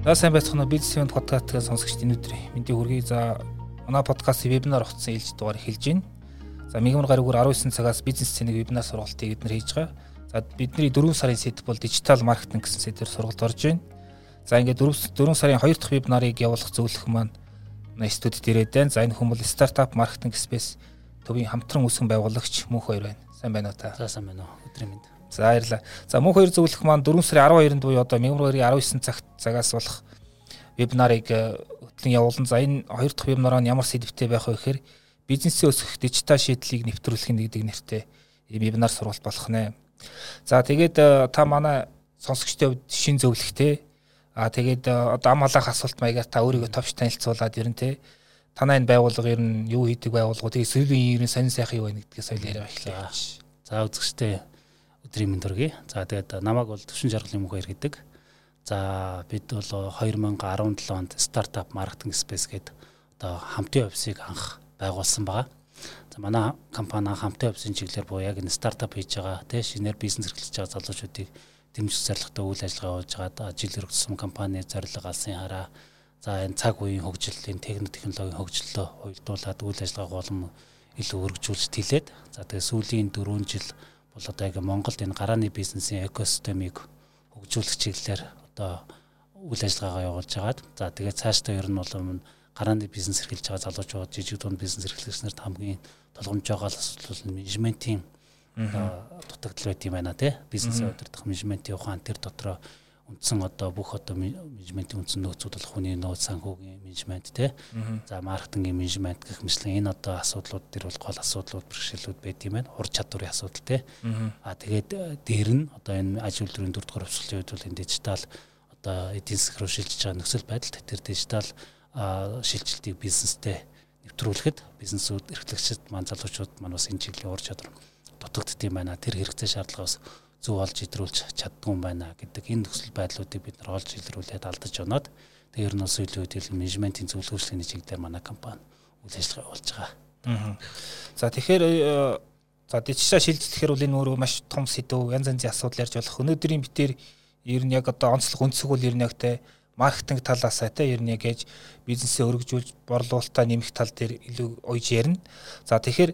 За сайн байцгаана бизнес event подкастыг сонсогчдын өнөөдөр мэдээ хүргэе. За манай подкастын вебинар утсан ээлж дугаар эхэлж байна. За мигмар гаригур 19 цагаас бизнес цэнийг вебинар сургалтыг эднэр хийж байгаа. За бидний 4 сарын сэдв бол дижитал маркетинг гэсэн сэдвээр сургалт орж байна. За ингээд 4 4 сарын 2 дахь вебинарыг явуулах зөвлөх маань студид ирээд байна. За энэ хүн бол стартап маркетинг спейс төвийн хамтран үүсгэн байгуулагч мөнх хоёр байна. Сайн байна уу та? За сайн байна уу. Өдрийн мэнд. За баярлалаа. За мөн хоёр зөвлөх маань 4 сарын 12-нд буюу одоо мянга 19 цагт цагаас болох вебинарыг э, хөтлөн явуулна. За энэ хоёр дахь вебинараа ямар сэдвтэй байх вэ гэхээр бизнесээ өсгөх дижитал шийдлийг нэвтрүүлэх гэдэг нэртэй вебинар сургалт болох нэ. За тэгээд э, та манай сонсогчтой хувьд шин зөвлөхтэй. А тэгээд э, одоо ам халаах асуулт маягаар та өөрийгөө товч танилцуулаад ерэн тэ танай энэ байгууллага ер нь юу хийдэг байгууллага тэгээд сүүлийн ерэн сонин сайхан юу байна гэдгээс соёл яриа эхлэе. За үзэгчтэй мэнд төргий. За тэгээд намайг бол төвшин жаргалын мөнх хоёр гэдэг. За бид бол 2017 онд стартап маркетинг спейс гэдэг одоо хамтын офисыг анх байгуулсан байгаа. За манай компани хамтын офисын чиглэлээр буюу яг энэ стартап хийж байгаа тий шинээр бизнес эрхлэж байгаа залуучуудыг дэмжих зорилготой үйл ажиллагаа болж байгаа. Жилээр өгсөн компани зорилго алсын хараа за энэ цаг үеийн хөгжлийн технологийн хөгжлөлөө уялдуулад үйл ажиллагаа голом илүү өргөжүүлж тэлээд за тэгээ сүүлийн 4 жил бол одоо яг Монголд энэ гарааны бизнесийн экосистемыг хөгжүүлэх чиглэлээр одоо үйл ажиллагаагаа явуулж байгаад за тэгээд цаашдаа ер нь бол гарааны бизнес эрхэлж байгаа залуучууд жижиг дунд бизнес эрхлэгч нарт хамгийн толгомж байгаа асуудал нь менежментийн дутагдал байт юм байна тий бизнесээ удирдах менежментийн ухаан тэр дотроо үндсэн одоо бүх одоо менежментийн үндсэн нөөцүүд бол хүний нөөц санхүүгийн менежмент тий. За маркетингийн менежмент гэх мэтлэн энэ одоо асуудлууд төр бол гол асуудлууд бэрхшээлүүд байд юм байна. Ур чадварын асуудал тий. А тэгээд э, дээр нь одоо энэ ажил үйлдвэрийн дөрөвдүгээр хувьсгалын үед бол энэ дижитал одоо эдийн засаг руу шилжиж байгаа нөхцөл байдалд тэр дижитал шилжилтийг бизнестэй нэвтрүүлэхэд бизнесүүд эрхлэгчид маань залуучууд маань бас энэ чиглэлийн ур чадвар дутагдд юм байна. Тэр хэрэгцээ шаардлагаас зөв олж идрүүлж чаддгүй юм байна гэдэг энэ нөхцөл байдлуудыг бид нар олж илрүүлээд алдаж оноод тэр нь бас илүү хэдэл менежментийн зөвлөгөөчлийн чиглэлээр манай компани үйл ажиллагаа болж байгаа. За тэгэхээр э, за дижитал шилжлэхээр бол энэ өөрөө маш том сэдв янз янзын асуудал ярьж болох. Өнөөдрийн битээр ер нь яг одоо онцлог өнцөг бол ер нь яг те маркетинг талаасаа те ер нь яг ээж бизнесээ өргөжүүлж борлуулалтаа нэмэх тал дээр илүү ойж ярина. За тэгэхээр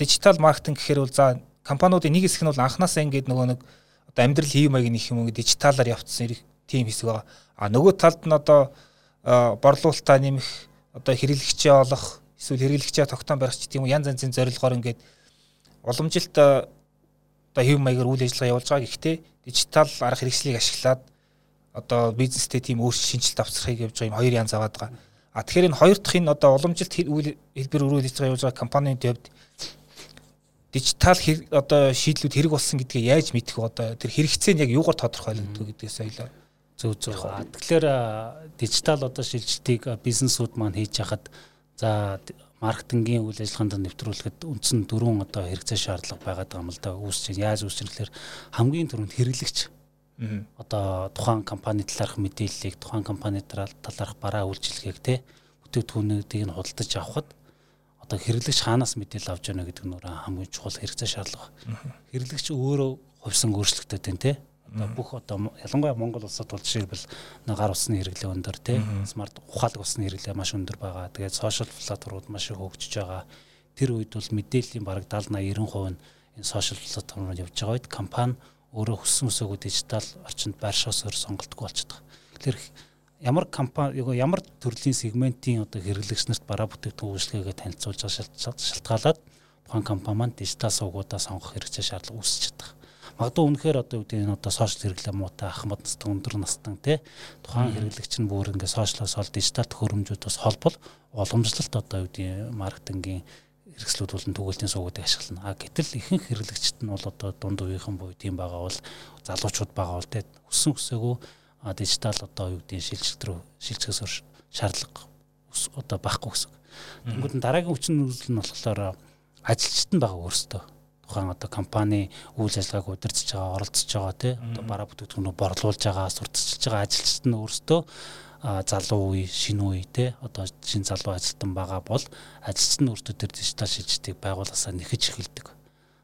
дижитал маркетинг гэхээр бол за компаниудын нэг хэсэг нь бол анханасаа ингээд нөгөө нэг одоо амьдрал хийм маяг нөх юм ингээд дижиталаар явцсан тийм хэсэг байгаа. А нөгөө талд нь одоо борлуулалтаа нэмэх одоо хэрэглэгчээ олох эсвэл хэрэглэгчээ тогтоон барих ч тийм янз янзын зорилгоор ингээд уламжилт одоо хэв маягаар үйл ажиллагаа явуулж байгаа. Гэхдээ дижитал арга хэрэгслийг ашиглаад одоо бизнестэй тийм өөрчлөлт шинжилт авчрахыг явж байгаа юм хоёр янз аваад байгаа. А тэгэхээр энэ хоёр дахь энэ одоо уламжилт хэлбэр ажиллагаа явуулж байгаа компанийн төвд дижитал одоо шийдлүүд хэрэг болсон гэдгээ яаж мэдэх вэ? Одоо тэр хэрэгцээ нь яг юугаар тодорхойлогддог гэдгээс ойлоо. Зөв зөв. Тэгэхээр дижитал одоо шилжилтийг бизнесүүд маань хийж хахад за маркетингийн үйл ажиллагаанд нэвтрүүлэхэд үндсэн дөрвөн одоо хэрэгцээ шаардлага байгаад байгаа юм л да. Үүсч яаж үүсч гэхээр хамгийн түрүүнд хэрэглэгч одоо тухайн компани талаарх мэдээллийг тухайн компани талаарх бараа үйлчилгээг те бүтээгдэхүүнүүдийг нь худалдаж авахд одоо хэрэглэгч хаанаас мэдээлэл авч яана гэдэг нь хамгийн чухал хэрэгцээ шаардлага. Хэрэглэгч өөрөө хувьсан өөрчлөлттэй тань те. Одоо бүх одоо ялангуяа Монгол улсад бол жишээлбэл гар усны хэрэглээ өндөр те. Смарт ухаалаг усны хэрэглээ маш өндөр байгаа. Тэгээд сошиал платформуд маш их хөгжиж байгаа. Тэр үед бол мэдээллийн бараг 70 80 90% нь энэ сошиал платформуд явж байгаа үед компани өөрөө хүссэн өсөөгөө дижитал орчинд байршаас өөр сонголтгүй болчихдог. Тэгэхээр ямар компани ямар төрлийн сегментийн одоо хэрэглэгч нарт бараа бүтээгдэхүүн үйлчлэгээ танилцуулж шалтгаалаад тухайн компани маань дижитал сувгуудаа сонгох хэрэгцээ шаардлага үүсэж чадах. Магадгүй үнэхээр одоо үүдээ энэ одоо сошиал хэрэглээ муутай ахмад настан өндөр настан тий тухайн хэрэглэгч нь бүр ингээ сошиалоос ол дижитал төхөөрөмжүүд бас холбол уламжлалт одоо үүдээ маркетингийн хэрэгслүүд болон түгээлтийн сувгуудыг ашиглана. А гэтэл ихэнх хэрэглэгчд нь бол одоо дунд үеийнхэн буюу тийм байгаа бол залуучууд байгаа бол тий өссөн өсөөгөө дижитал одоо юу гэдэг шилжилт рүү шилжихээс шаардлага одоо байхгүй гэсэн. Тэнгүүд нь дараагийн хүчин нөлөөлөл нь болохоор ажилчид нь байгаа өөрсдөө тухайн одоо компани үйл ажиллагааг удирдах байгаа, оролцож байгаа тий одоо бараа бүтээгдэхүүнөө борлуулж байгаа, сурталчилж байгаа ажилчид нь өөрсдөө залуу үе, шинэ үе тий одоо шинэ залуу ажилтан байгаа бол ажилчид нь өөрсдөө тэр дижитал шилжилтийг байгуулахасаа нэхэж эхэлдэг.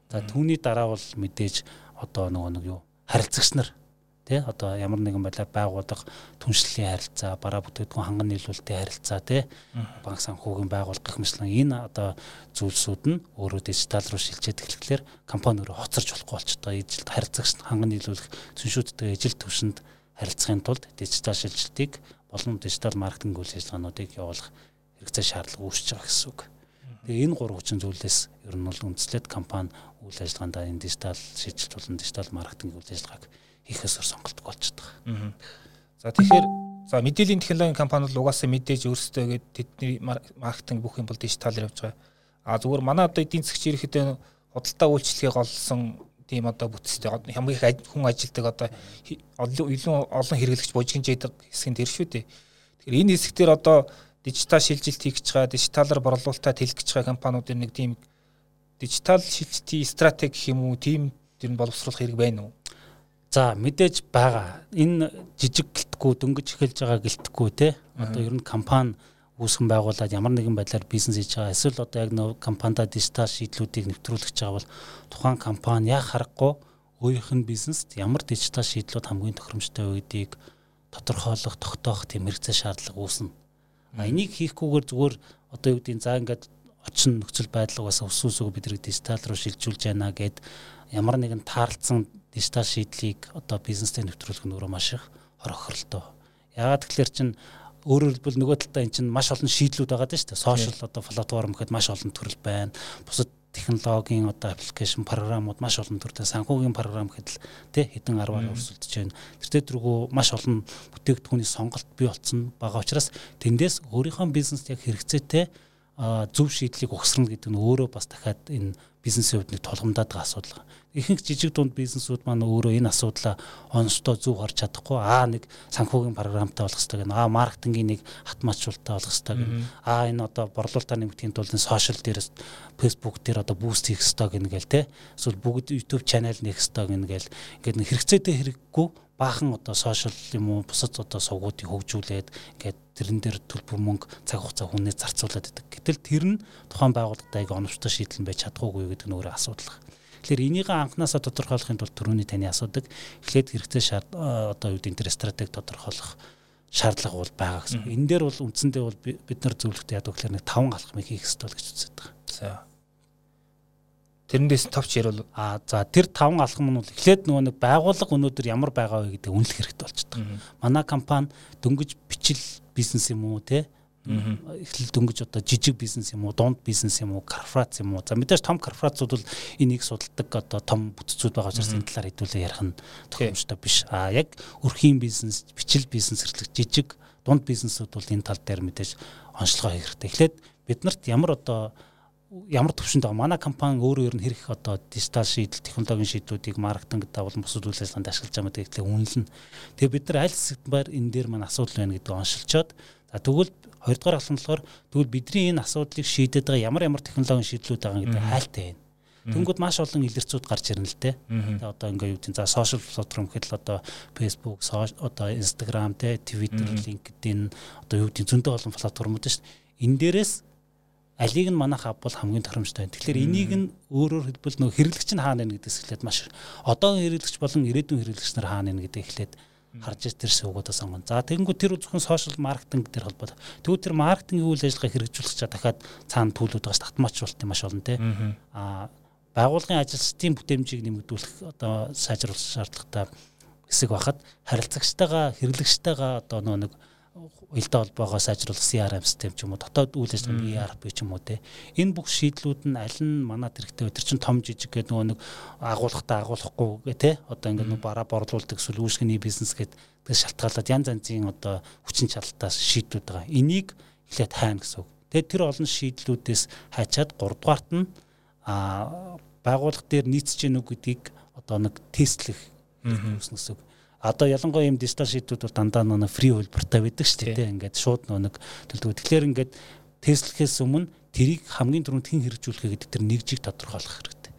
За түүний дараа бол мэдээж одоо нөгөө нэг юу харилцагч нар тий одоо ямар нэгэн байдлаар байгууллага түншлэлийн харилцаа бараа бүтээгдэхүүн ханган нийлүүлэлтийн харилцаа тий банк санхүүгийн байгууллага гэх мэтлэн энэ одоо зүйлсүүд нь өөрөө дижитал руу шилжээд эхлэхлээр компани өөрөө хоцорч болохгүй болчихдоо. Ижил харилцагч ханган нийлүүлэх зүншүүдтэй ижил төвшөнд харилцахын тулд дижитал шилжилтийг болон дижитал маркетинг үйл ажиллагаануудыг явуулах хэрэгцээ шаардлага үүсэж байгаа гэсэн үг. Тэгээ энэ гурван хүчин зүйлээс ер нь бол үндэслээд компани үйл ажиллагаанд энэ дижитал шилжилт болон дижитал маркетинг үйл ажиллагааг хийхээсээр сонголтог болчихдог. За тэгэхээр за мэдээллийн технологийн компани бол угаасаа мэдээж өөрсдөө гээд тэдний маркетинг бүх юм бол дижитал явж байгаа. А зүгээр манай одоо эдийн засгч ирэхэд худалдаа үйлчлэгийг олсон тийм одоо бүтцтэй хамгийн их хүн ажилдаг одоо илүү олон хэрэглэгч бужигнжээдэг хэсэг нь тэр шүү дээ. Тэгэхээр энэ хэсгээр одоо дижитал шилжилт хийх гэж байгаа, дижиталар борлуулалтаа тэлэх гэж байгаа компаниудын нэг тийм дижитал шилжилтийн стратеги гэх юм уу, тийм тэр нь боловсруулах хэрэг байна уу? За мэдээж байгаа. Энэ жижиг гэлтгүү дөнгөж эхэлж байгаа гэлтгүү те. Одоо ер нь компани үүсгэн байгуулад ямар нэгэн байдлаар бизнес хийж байгаа. Эсвэл одоо яг нөө компанида дижитал шийдлүүдийг нэвтрүүлэх гэж байгаа бол тухайн компани яг харахгүй өөрийнх нь бизнест ямар дижитал шийдлүүд хамгийн тохиромжтой байдгийг тодорхойлох, тогтоох тийм хэрэгцээ шаардлага үүснэ. А энийг хийхгүйгээр зүгээр одоо юу гэдгийг за ингээд очин нөхцөл байдлыг бас ус усгүй бид нэг дижитал руу шилжүүлж яана гэд ямар нэгэн таарлцсан дижитал шийдлийг одоо бизнестэй нэвтрүүлэх нь өөрөө маш их хор охирлоо. Яагаад тэгэхээр чин өөрөөр хэлбэл нөгөө талдаа эн чинь маш олон шийдлүүд байгаа даа шүү дээ. Сошиал одоо платформ гэхэд маш олон төрөл байна. Бусад технологийн одоо аппликейшн програмууд маш олон төртэй санхүүгийн програм гэхэд л тий хэдэн 10-аар өрсөлдөж байна. Тэр дээр маш олон бүтээгдэхүүний сонголт бий болсон байгаа учраас тэндээс өөрийнхөө бизнест яг хэрэгцээтэй зөв шийдлийг ухсарна гэдэг нь өөрөө бас дахиад энэ бизнесийн хувьд нэг толгомдаад байгаа асуудал. Ихэнх жижиг дунд бизнесүүд маань өөрөө энэ асуудлаа онцтой зөв харж чадахгүй аа нэг санхүүгийн програмтай болох хэрэгтэй гэнэ аа маркетингийн нэг хатмаачултаа болох хэрэгтэй гэнэ. Аа энэ одоо борлуулалтаа нэмэхийн тулд энэ сошиал дээрээс фэйсбુક дээр одоо буст хийх хэрэгтэй гэнэ гээл те. Эсвэл бүгд YouTube channel нээх хэрэгтэй гэнэ гээл ингээд хэрэгцээтэй хэрэггүй баахан одоо сошиал юм уу бусад одоо сувгуудыг хөгжүүлээд ингээд тэрэн дээр төлбөр мөнгө цаг хугацаа хүнээс зарцуулаад байдаг. Гэтэл тэр нь тухайн байгууллагатай яг оновчтой шийдэл нь байж чадахгүй гэдэг нь өөрөө асуудал. Тэгэхээр энийг анханасаа тодорхойлохын тулд түрүүний таны асуудаг эхлээд хэрэгцээ шаард одоо юу гэдэг энэ стратеги тодорхойлох шаардлага бол байгаа гэсэн. Энэ дээр бол үндсэндээ бол бид нар зөвлөлтөд яадаг гэхээр нэг таван алхмыг хийх хэрэгтэй л гэж үздэг. За. Тэрнээс товч ярил а за тэр таван алхам нь бол эхлээд нөгөө нэг байгууллага өнөөдөр ямар байгаа вэ гэдэг үнэлэх хэрэгтэй болчихдог. Манай компани дөнгөж бичил бизнес юм уу те? Эхлэл дөнгөж одоо жижиг бизнес юм уу дунд бизнес юм уу корпорац юм уу? За мэдээж том корпорацууд бол энийг судалдаг одоо том бүтцүүд байгаа учраас энэ талаар хэдүүлээ ярих нь тохиомжтой биш. А яг өрхийн бизнес бичил бизнес хэрэглэх жижиг дунд бизнесүүд бол энэ тал дээр мэдээж онцлогоо хийх хэрэгтэй. Эхлээд биднэрт ямар одоо ямар төвшөнд байгаа манай компани өөрөө ер нь хэрэг одоо дижитал шийдэл технологийн шийдлүүдийг маркетинг давал бусад үйл ажиллагаанд ашиглаж байгаа мэт гэхлээр үнэлнэ. Тэгээ бид нар аль хэсэгт байр энэ дээр маань асуудал байна гэдэг оншилчоод за тэгвэл хоёрдугаар алхам болохоор тэгвэл бидний энэ асуудлыг шийдээд байгаа ямар ямар технологийн шийдлүүд байгаа гэдэг хайлттай байна. Тэнгүүд маш олон илэрцүүд гарч ирнэ л дээ. Тэгээ одоо ингээ юу гэдэг за сошиал платформ гэхэд л одоо Facebook, одоо Instagram, тэ Twitter, LinkedIn одоо юу гэдэг зөндөө олон платформуд шүү дээ. Энэ дээрээс алийг нь манайх авбал хамгийн тохиромжтой. Тэгэхээр энийг нь өөрөөр хэлбэл нөх хэрэглэгч нь хаана байна гэдэгс эхлээд маш одоогийн хэрэглэгч болон ирээдүйн хэрэглэгч нар хаана байна гэдэг эхлээд харж ир тэр суугуудаа сонгоно. За тэгэнгүүт тэр зөвхөн сошиал маркетинг дээр холбоотой. Тэгвэл тэр маркетингийн үйл ажиллагаа хэрэгжүүлэх чад дахиад цаана төлөвлөд байгаа татмаачруулалт юм маш олон тий. Аа байгуулгын ажилчдын бүтээмжийг нэмэгдүүлэх одоо сайжруулах шаардлагатай хэсэг байхад харилцагчтайгаа хэрэглэгчтэйгаа одоо нэг уялдаа холбоогоо сайжруулах CRM систем ч юм уу дотоод үйл ажиллагааны ERP ч юм уу те. Энэ бүх шийдлүүд нь аль нь манад хэрэгтэй өтер чин том жижиг гэдэг нөгөө нэг агуулгатай агуулахгүй гэ те. Одоо ингээд нөгөө бараа борлуулдаг эсвэл үүсгэний бизнес гэдэг шалтгаалаад янз янзын одоо хүчин чадалтаас шийдвүүд байгаа. Энийг эхлээд хайна гэсэн үг. Тэгээд тэр олон шийдлүүдээс хайчаад 3 дугаарт нь а байгууллага дээр нийцж гэнэ үг гэдгийг одоо нэг тестлэх гэсэн үг одоо ялангуяа юм дижитал шийдвүүд бол дандаа нэг фри хөлбөртэй байдаг шүү дээ. Ингээд шууд нэг төлөвлөгөө. Тэгэхээр ингээд тестлэхээс өмнө тэрийг хамгийн түрүүнд хэн хэрэгжүүлэх гэдэг тэр нэгжийг тодорхойлох хэрэгтэй.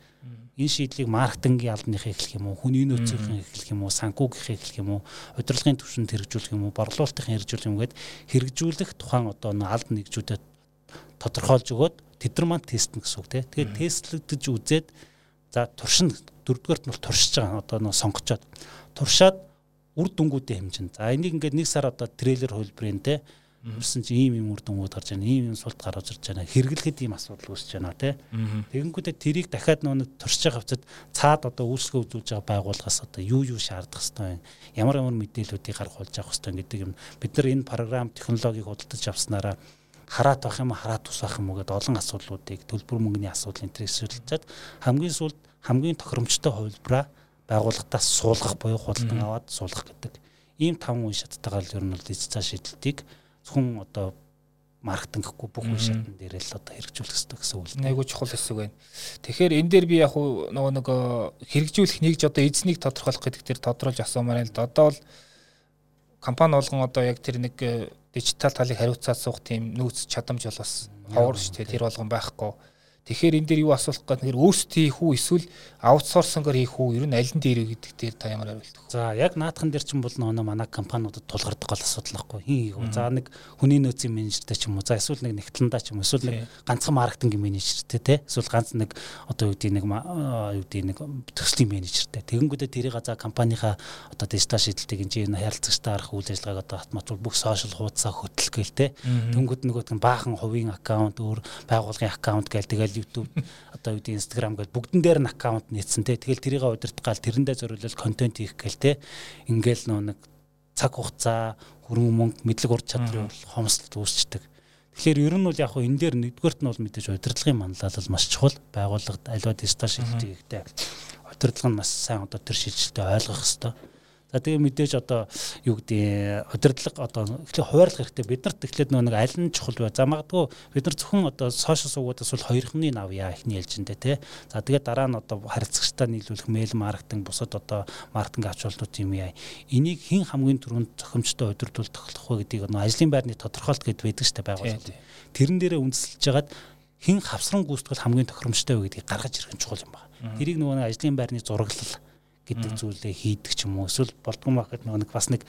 Энэ шийдлийг маркетингийн албаныхаа эхлэх юм уу, хүний нөөцийн эхлэх юм уу, санхүүгийн эхлэх юм уу, удирдлагын түвшинд хэрэгжүүлэх юм уу, борлуулалтын хэрэгжүүлэх юм гээд хэрэгжүүлэх тухайн одоо албан нэгжүүдэд тодорхойлж өгөөд тэд нар маань тестнэ гэсэн үг тийм. Тэгээд тестлэгдэж үзээд за туршин дөрөвдүгээрт нь туршиж байгаа одоо нөө сонгочоод туршаад үр дүнгуудын хэмжээнд. За энийг ингээд нэг сар одоо трейлер хөлбрийн те Ирсэн чи ийм юм үр дүнгууд гарч байна. Ийм юм султ гарч ирж байна. Хэрэглэхэд ийм асуудал үүсэж байна тий. Тэгэнгүүтээ тэрийг дахиад нэг туршиж байгаа хавцад цаад одоо үйлчлэгээ үзүүлж байгаа байгууллагаас одоо юу юу шаардах хэвээр байна. Ямар ямар мэдээллүүдийг гаргуулж авах хэвээр гэдэг юм. Бид нар энэ програм технологиг худалдаж авснараа хараат байх юм хараат ус байх юм уу гэдэг олон асуудлуудыг төлбөр мөнгөний асуудал энэ төсөөлчихэд хамгийн сүүлд хамгийн тохиромжтой хувилбараа байгууллагатаас суулгах буюу худалдан аваад суулгах гэдэг ийм таван үе шаттайгаар л ер нь бол дижитал шийдэлтийг зөвхөн одоо маркетинг гэхгүй бүх үе шатн дээр л одоо хэрэгжүүлэх хэрэгтэй гэсэн үг л. Айгуу чухал хэсэг байна. Тэгэхээр энэ дээр би яг нөгөө нэг хэрэгжүүлэх нэгж одоо эзнийг тодорхойлох гэдэг дээр тодруулж асуумаар л да. Одоо бол компани болгон одоо яг тэр нэг э, дижитал талыг хариуцаад суух тийм нөөц чадамж бол бас ховор шүү дээ. Тэр болгон байхгүй Тэгэхээр энэ дээр юу асуулах гэдэг нэр өөрсдөө хийх үү эсвэл аутсорсингээр хийх үү? Ер нь аль нь дээр гэдэг дээр та ямар хариулт өгөх? За яг наадхан дээр чинь бол нөгөө манай компаниудад тулгардаг гол асуудал байхгүй. Хин хийх үү? За нэг хүний нөөцийн менежертэй ч юм уу. За эсвэл нэг нэгтлэндаа ч юм уу. Эсвэл нэг ганцхан маркетинг менежертэй те. Эсвэл ганц нэг одоо юу гэдэг нэг юу гэдэг нэг төслийн менежертэй. Тэгэнгүүтээ тэрийг за компанийхаа одоо дижитал шийдэлтийг энэ харилцагчтай арах үйл ажиллагааг одоо автоматжуул бүх сошиал хуудасаа хөтлөгээл те. Тэнгүүд нөгөөт баахан хувийн аккаунт өөр байгуулгын аккаунт гээл тэгэл YouTube одоо юу гэдэг Instagram гэдэг бүгдэн дээр нь аккаунт нийцсэн те. Тэгэл тэрийг удирдахгаал тэрэндээ зориулж контент хийх гээл те. Ингээл нөө нэг цаг хугацаа, хөрөнгө мөнгө, мэдлэг ур чадрын хомсдолд үүсчдэг. Тэгэхээр ер нь бол яг хөө энэ дээр нэгдүгээрт нь бол мэдээж удирдлагын манлайлал маш чухал. Байгууллагад аливаа дижитал шилжилтийг ихтэй удирдлага нь маш сайн одоо тэр шилжилтээ ойлгох хэрэгтэй За тэгээ мэдээж одоо юу гэдэг удирдлага одоо эхлээ хуваарлах хэрэгтэй. Бид нарт эхлээд нэг аль нь чухал вэ? За магадгүй бид нар зөвхөн одоо сошиал суугуудаас бол хоёрхны авъя эхний ээлжиндээ тий. За тэгээ дараа нь одоо харилцагчтай нийлүүлэх мэйл маркетинг бусад одоо маркетинг ач холбогдол юм яа. Энийг хэн хамгийн түрүүнд зохимжтой удирдуулах вэ гэдгийг нөгөө ажлын байрны тодорхойлт гэдээ байдаг шүү дээ байгууллага. Тэрэн дээрээ үндэслэж хагаад хэн хавсран гүйцэтгэл хамгийн тохиромжтой вэ гэдгийг гаргаж ирэх нь чухал юм байна. Тэрийг нөгөө ажлын байрны зураглал гэдэг зүйлээ хийдэг ч юм уу? Эсвэл болдгоо маркет нэг бас нэг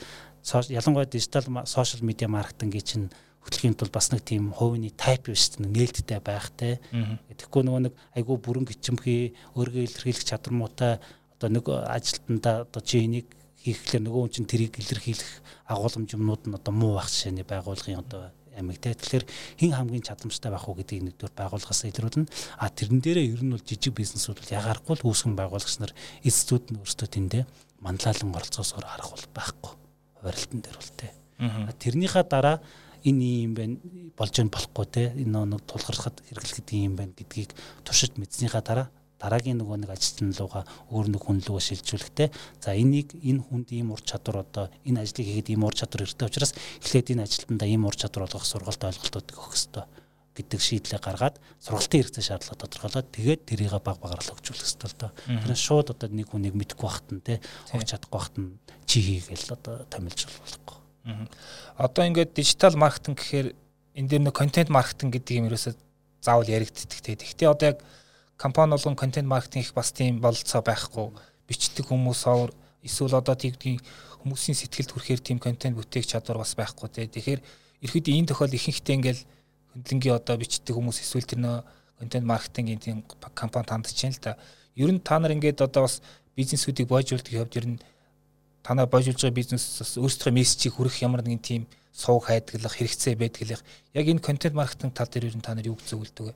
ялангуяа дижитал сошиал медиа маркетингийн чинь хөтөлбөрийн тул бас нэг тийм хувийн тайп биш нээлттэй байх те тэгэхгүй нөгөө нэг айгүй бүрэн гिचмхий өөргөө илэрхийлэх чадвар муутай одоо нэг ажилтнаа одоо чи энийг хийхлээр нөгөө хүн чинь тэрийг илэрхийлэх агуулмж юмнууд нь одоо муу байх жишээний байгуулгын одоо амиг те тэгэхээр хин хамгийн чадамжтай байх уу гэдгийг нэгдүгээр байгууллагаас илрүүлнэ а тэрэн дээрээ ер нь бол жижиг бизнесүүд бол ягарахгүй л үүсгэн байгуулагч нар эцсүүд нь өөрсдөө тэндээ манлайлан оролцоосоор харах бол байхгүй. Хуваарлтан дээр бол те. Тэрнийхээ дараа энэ юм байна болж юм болохгүй те. Энэ нэг тулгархад хэрэглэхэд юм байна гэдгийг туршиж мэдснийхаа дараа дараагийн нөгөө нэг ажилтны луга өөр нэг хүн луга шилжүүлэхтэй за энийг энэ хүнд ийм ур чадвар одоо энэ ажлыг хийгээд ийм ур чадвар хэрэгтэй учраас эхлээд энэ ажилтнаа ийм ур чадвар олгох сургалт ойлголтуудыг өгөх хэрэгтэй гэдэг шийдлээ гаргаад сургалтын хэрэгцээ шаардлага тодорхойлоод тэгээд тэрийг баг багаар л өгчүүлэх хэрэгтэй л доо. Тэр шууд одоо нэг хүнийг мэдэхгүй байхад нь те огч чадахгүй байхад нь чи хийгээл одоо томилж болохгүй. Одоо ингээд дижитал маркетинг гэхээр энэ дээр нэг контент маркетинг гэдэг юм ерөөсөө заавал яригддаг те. Гэхдээ одоо яг компани болгон контент маркетинг их бас тийм бололцоо байхгүй бичдэг хүмүүс овор эсвэл одоо тийгдгийн хүмүүсийн сэтгэлд хүрэхээр тийм контент бүтээх чадвар бас байхгүй тий. Тэгэхээр ерөөд энэ тохиол ихэнхдээ ингээл хөндлөнгийн одоо бичдэг хүмүүс эсвэл тэр нөө контент маркетингийн тийм компани тандж чинь л та. Ер нь та нар ингээд одоо бас бизнесүүдийг бойжуулдаг хувьд ер нь та нар бойжуулж байгаа бизнес өөрсдөө мессежийг хүргэх ямар нэгэн тийм сууг хайдгалах хэрэгцээ байдаг л яг энэ контент маркетинг тал дээр ер нь та нар юу зөвлөдөг вэ?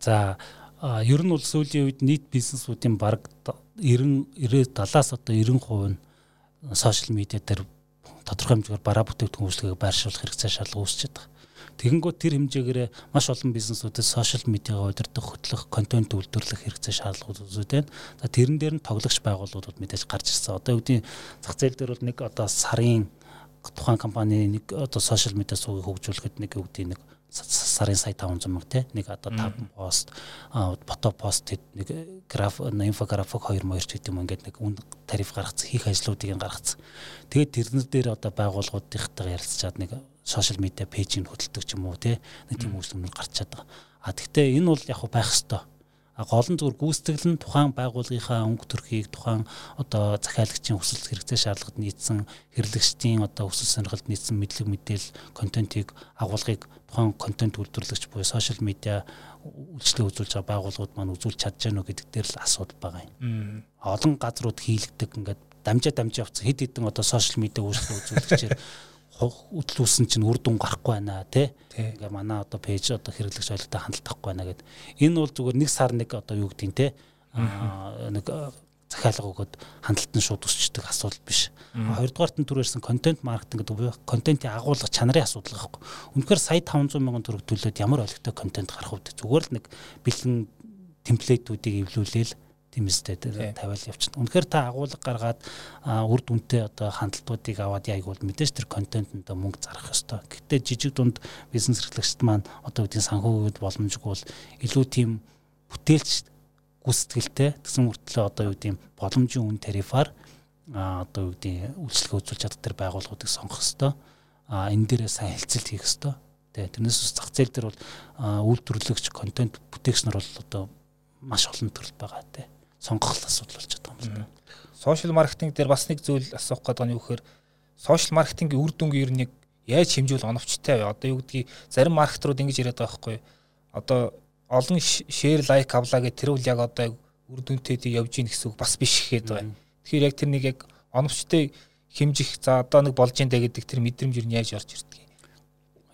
За А ер нь бол сүүлийн үед нийт бизнесүүдийн бараг 90 90-70-аас одоо 90% нь сошиал медиа дээр тодорхой хэмжээгээр бараа бүтээгдэхүүн үйлчлэгийг байршуулах хэрэгцээ шаардлага үүсчихэд байна. Тэгэнгүүт тэр хэмжээгээр маш олон бизнесүүдэд сошиал медиагаа удирдах, хөтлөх, контент үйлдвэрлэх хэрэгцээ шаардлагууд байна. За тэрэн дээр нь тоглогч байгууллагууд мэдээж гарч ирсэн. Одоо үүдийн зах зээл дээр бол нэг одоо сарын тухайн компани нэг одоо сошиал медиа суугийг хөгжүүлэхэд нэг үүдийн нэг сарын сая 500 мянга те нэг одоо 5 пост фото пост нэг граф инфографик 2 моёрч гэдэг юм ингээд нэг үн тариф гаргацсан хийх ажлуудыг гаргацсан. Тэгээд тэрнэр дээр одоо байгууллагуудынхтайгаа ярилцчаад нэг сошиал медиа пэйжийг хөдөлдөг ч юм уу те нэг тийм үйлчлэмэр гарч чаддаг. А тэгвэл энэ бол яг байх хэвээр гол нь зүгээр гүйцэтгэл нь тухайн байгууллагынхаа өнгө төрхийг тухайн одоо захиалагчийн хүсэл хэрэгцээ шаардлагад нийцсэн хэрэглэгчдийн одоо хүсэл сонирхолд нийцсэн мэдлэг мэдээлэл контентийг агуулгыг тухайн контент үйлдвэрлэгч буюу сошиал медиа үйлчлэг үзүүлж байгаа байгууллагууд маань үзүүлж чадж гэнэ үү гэдэг дээр л асуудал байгаа юм. Олон газрууд хийлэгдэг ингээд дамжаа дамжаа явцсан хэд хэдэн одоо сошиал медиа үйлчлэл үзүүлэгчээр хөтлүүлсэн чинь үр дүн гарахгүй байна тий. Ингээ манай одоо пэйж одоо хэрэглэгч ойлголттой хандлахгүй байна гэд. Энэ бол зүгээр нэг сар нэг одоо юу гэдгийг. Аа нэг захиалга өгөөд хандлт нь шууд өсчдөг асуудал биш. Хоёрдугаарт нь түрээрсэн контент маркетинг гэдэг контентын агуулга чанарын асуудал байхгүй. Үнэхээр сая 500 мянган төгрөг төлөөд ямар олигтой контент гарах вэ? Зүгээр л нэг бэлэн темплейтүүдийг эвлүүлээл тийм үстэй тавиал явчихна. Үнэхээр та агуулга гаргаад үр дүнтэй одоо хандлтуудыг аваад яйг бол мэдээж тэр контентэнд мөнгө зарах ёстой. Гэхдээ жижиг дунд бизнес эрхлэгчд маань одоо үгийн санхүүгүүд боломжгүй бол илүү тийм бүтээлч гүйцэтгэлтэй тэгсэн мөртлөө одоо юу гэдэм боломжийн үн тарифаар одоо юу гэдэм үйлчлэг үзүүлж чаддаг тэр байгууллагуудыг сонгох ёстой. А энэ дээрээ сайн хэлцэлт хийх ёстой. Тэ тэрнээс ус зах зээл дээр бол үйлдвэрлэгч контент бүтээгч нар бол одоо маш олон төрөл байгаа тэ сонгох асуудал болж байгаа юм байна. Сошиал маркетинг дээр бас нэг зүйл асуух гэдэг нь юу гэхээр сошиал маркетингийн үр дүнг ер нь яаж хэмжүүл оновчтой вэ? Одоо юу гэдгийг зарим маркетрууд ингэж яриад байгаа байхгүй. Одоо олон шеэр лайк авлаа гэх тэр үл яг одоо үр дүнтэй тий явж ийн гэсэн үг бас биш гэхэд байна. Тэгэхээр яг тэр нэг яг оновчтой хэмжих за одоо нэг болж ийн дэ гэдэг тэр мэдрэмж нь яаж орж ирдэг юм.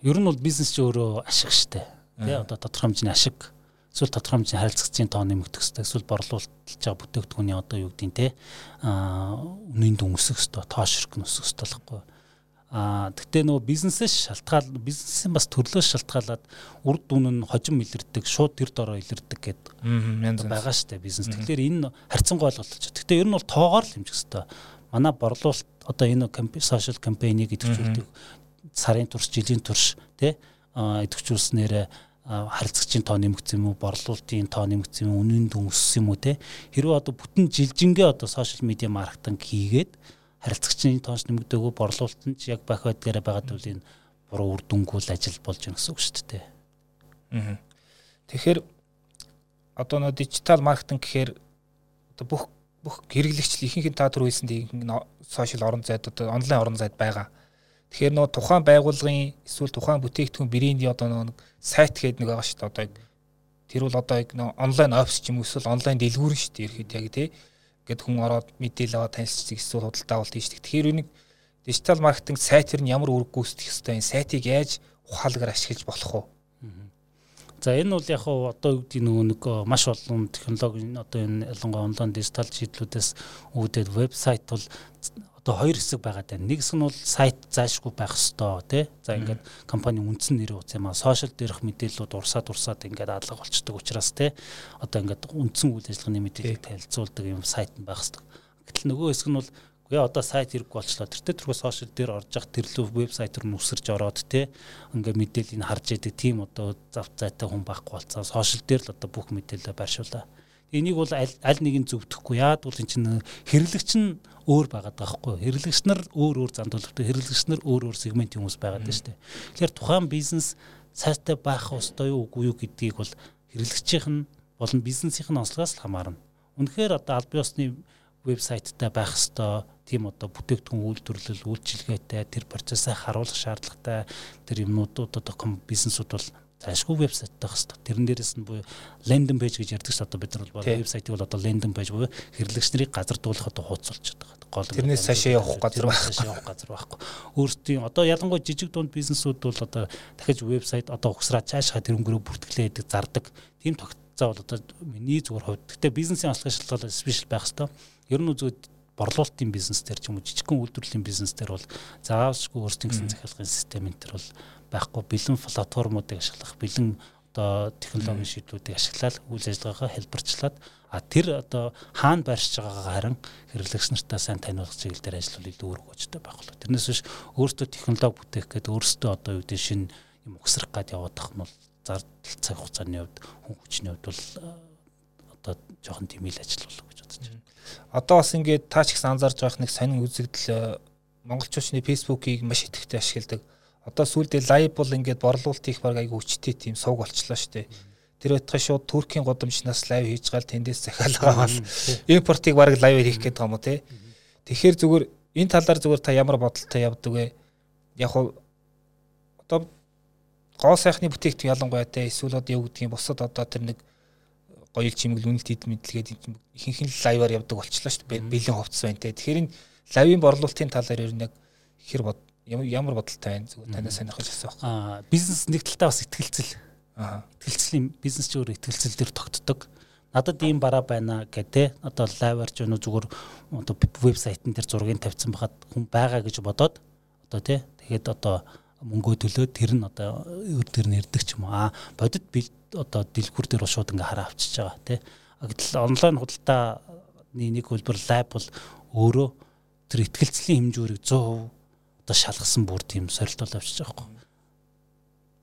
Ер нь бол бизнес чи өөрөө ашиг штэ. Тий одоо тодорхой хэмжээний ашиг эсвэл тодорхой хэмжээний харилцагчийн тоо нэмэгдэх хэрэгтэй эсвэл борлуулж байгаа бүтээгдэхүүний одоо юу гэдгийг те а үнийн дүн өсөх хэрэгтэй тоо ширхэг өсөх хэрэгтэй болохгүй. А тэгтээ нөгөө бизнесээс шалтгаал бизнесийн бас төрлөөс шалтгаалаад үр дүн нь хожим илэрдэг шууд тэр дороо илэрдэг гэдэг байгаа штэ бизнес. Тэгэхээр энэ харьцангуй ойлголтож тэгтээ ер нь бол тоогоор л хэмжих хэрэгтэй манай борлуулалт одоо энэ сошиал кампэйнийг идэвхжүүлдэг сарын турш жилийн турш тий идэвхжүүлснээр харилцагчийн тоо нэмэгдсэн юм уу, борлуулалтын тоо нэмэгдсэн юм уу, үнийн дүн өссөн юм уу те. Хэрвээ одоо бүтэн жилжингээ одоо сошиал медиа маркетинг хийгээд харилцагчийн тоос нэмэгдээгүй борлуулалтанд яг бах байдгаараа байгаа төлөв буруу үр дүнгүй л ажил болж байна гэсэн үг шүү дээ. Аа. Тэгэхээр одоо нөө дижитал маркетинг гэхээр одоо бүх бүх хэрэглэгчл ихэнх нь та түр хэлсэн тийм сошиал орон зайд одоо онлайн орон зайд байгаа. Тэгэхээр нөө тухайн байгууллагын эсвэл тухайн бүтээгдэхүүн брендийн одоо нэг сайт гэдэг нэг байгаа шүү дээ. Одоо тэр бол одоо нөө онлайн офис ч юм уу эсвэл онлайн дэлгүүр шүү дээ. Ерхэд яг тий. Гэт хүн ороод мэдээлэл аваад танилцчих эсвэл худалдаа авалт хийж. Тэгэхээр энэ дижитал маркетинг сайтэр нь ямар үүрэг гүйцэтгэх ёстой энэ сайтыг яаж ухаалгаар ашиглаж болох вэ? За энэ бол яг одоо юу гэдэг нөгөө нэг маш олон технологи одоо энэ ялангуяа онлайн дижитал шийдлүүдээс үүдээд вебсайт бол одоо хоёр хэсэг байгаа даа. Нэг хэсэг нь бол сайт заашгүй байх хэвээр тий. За ингээд компани үндсэн нэрээ утас юм аа. Сошиал дээрх мэдээллүүд урсаад урсаад ингээд алга болчдөг учраас тий. Одоо ингээд үндсэн үйл ажиллагааны мэдээллийг танилцуулдаг юм сайт нь байх хэвээр. Гэтэл нөгөө хэсэг нь бол үгүй одоо сайт хэрэг болчлоо. Тэртээ тэрхүү сошиал дээр орж явах тэрлүү вебсайт руу нүсэрж ороод тий. Ингээд мэдээллийг харж яадаг тийм одоо зав зайтай хүн байхгүй болцсон. Сошиал дээр л одоо бүх мэдээлэлээ байршуулаа энийг бол аль аль нэг нь зөвдөхгүй яад бол эн чинь хэрэглэгч нь өөр байгаад байгаа хгүй хэрэглэгч нар өөр өөр зан төлөвтэй хэрэглэгч нар өөр өөр сегментийн хүмүүс байгаад байна шүү дээ. Тэгэхээр тухайн бизнес сайтай байх ёстой юу үгүй юу гэдгийг бол хэрэглэгчийнх нь болон бизнесийнх нь онцлогоос л хамаарна. Үнэхээр одоо аль биесны вебсайттай байх ёстой тийм одоо бүтээгдэхүүн үйлдвэрлэл үйлчилгээтэй тэр процессыг харуулах шаардлагатай тэр юмнуудад одоо бизнесүүд бол зайлшгүй вебсайт байх хэрэгтэй. Тэрэн дээрээс нь буюу лендинг пэйж гэж ярьдаг ш одоо бид нар бол вебсайтыг бол одоо лендинг пэйж буюу хэрэглэгч нарыг газардуулах одоо хуудас болж байгаа. Гол тэрнээс цаашаа явах газар байх. Цаашаа явах газар байхгүй. Өөрсдийн одоо ялангуяа жижиг дунд бизнесүүд бол одоо дахиж вебсайт одоо угсраа цаашаа тэрнгөрөө бүртгэлээ гэдэг зардаг. Тийм тогтцоо бол одоо миний зүгээр хувьд. Гэтэ бизнесийн онцлог шалтгаалал спешиал байх хэрэгтэй. Ер нь үзвэл борлуулалтын бизнес төр ч юм уу жижигхэн үйлдвэрлэлийн бизнес төр бол заавалжгүй өөрсдийн гэсэн захиалгын систем энэ төр бол байхгүй бэлэн платформуудыг ашиглах бэлэн одоо технологийн шийдлүүдийг ашиглаад үйл ажиллагаагаа хэлбэрчлээд а тэр одоо хаана байршиж байгаагаа харин хэрэглэгч нартаа сайн таниулах чиглэл дээр ажиллавал илүү үүрэг өчтэй байх болоо. Тэрнээс биш өөртөө технологи бүтээх гэдэг өөртөө одоо юу гэдэг шинэ юм өгсрэх гад яваад тах нь бол зардал цаг хугацааны хувьд хүн хүчний хувьд бол одоо жоохон тэмээл ажил болов гэж бодож байна. Одоо бас ингээд таа ч гэсэн анзаарж байх нэг сонин үзэгдэл монголчуудны фэйсбүүкийг маш идэвхтэй ашигладаг одоо сүүлдээ лайв бол ингээд борлуулалт их баг айгу хүчтэй тийм сувг болчлоо шүү дээ. Тэр байтугай шууд Туркийн годамжнаас лайв хийж гал тэндээс захиалгаа бол импортыг баг лайв хийх байгаа юм уу те. Тэгэхээр зүгээр энэ талаар зүгээр та ямар бодолтой явдаг вэ? Яг уу одоо гоо сайхны бүтээгдэхүүн ялангуяа те эсвэл одоо юу гэдгийг бусад одоо тэр нэг гоёл чимэг үнэлт хэд мэдлэгээд ихэнх нь лайваар явдаг болчихлоо шүү дээ. Бэлэн хувцас байна те. Тэгэхээр энэ лавийн борлуулалтын талаар ер нь яг хэр бод ямар бодолтой байна зүгээр танаас сонирхож асуух. Аа бизнес нэг талдаа бас ихтгэлцэл. Аа ихтгэлцлийн бизнес ч өөр ихтгэлцэл төр тогтдог. Надад ийм бараа байна гэдэг одоо лайварч өнө зүгээр одоо вебсайтн дээр зургийг тавьсан байхад хүн байгаа гэж бодоод одоо тий тэгээд одоо мөнгөө төлөөд тэр нь одоо өр төр нь ирдэг ч юм уу. Аа бодит одоо дэлгүүр дээр шууд ингээ хараа авчиж байгаа тий. Гэтэл онлайн худалдааны нэг хөлбөр лайв бол өөрөө тэр ихтгэлцлийн хэмжүүрийг 100% одоо шалгасан бүр тийм сорилтол авчиж байгаа байхгүй.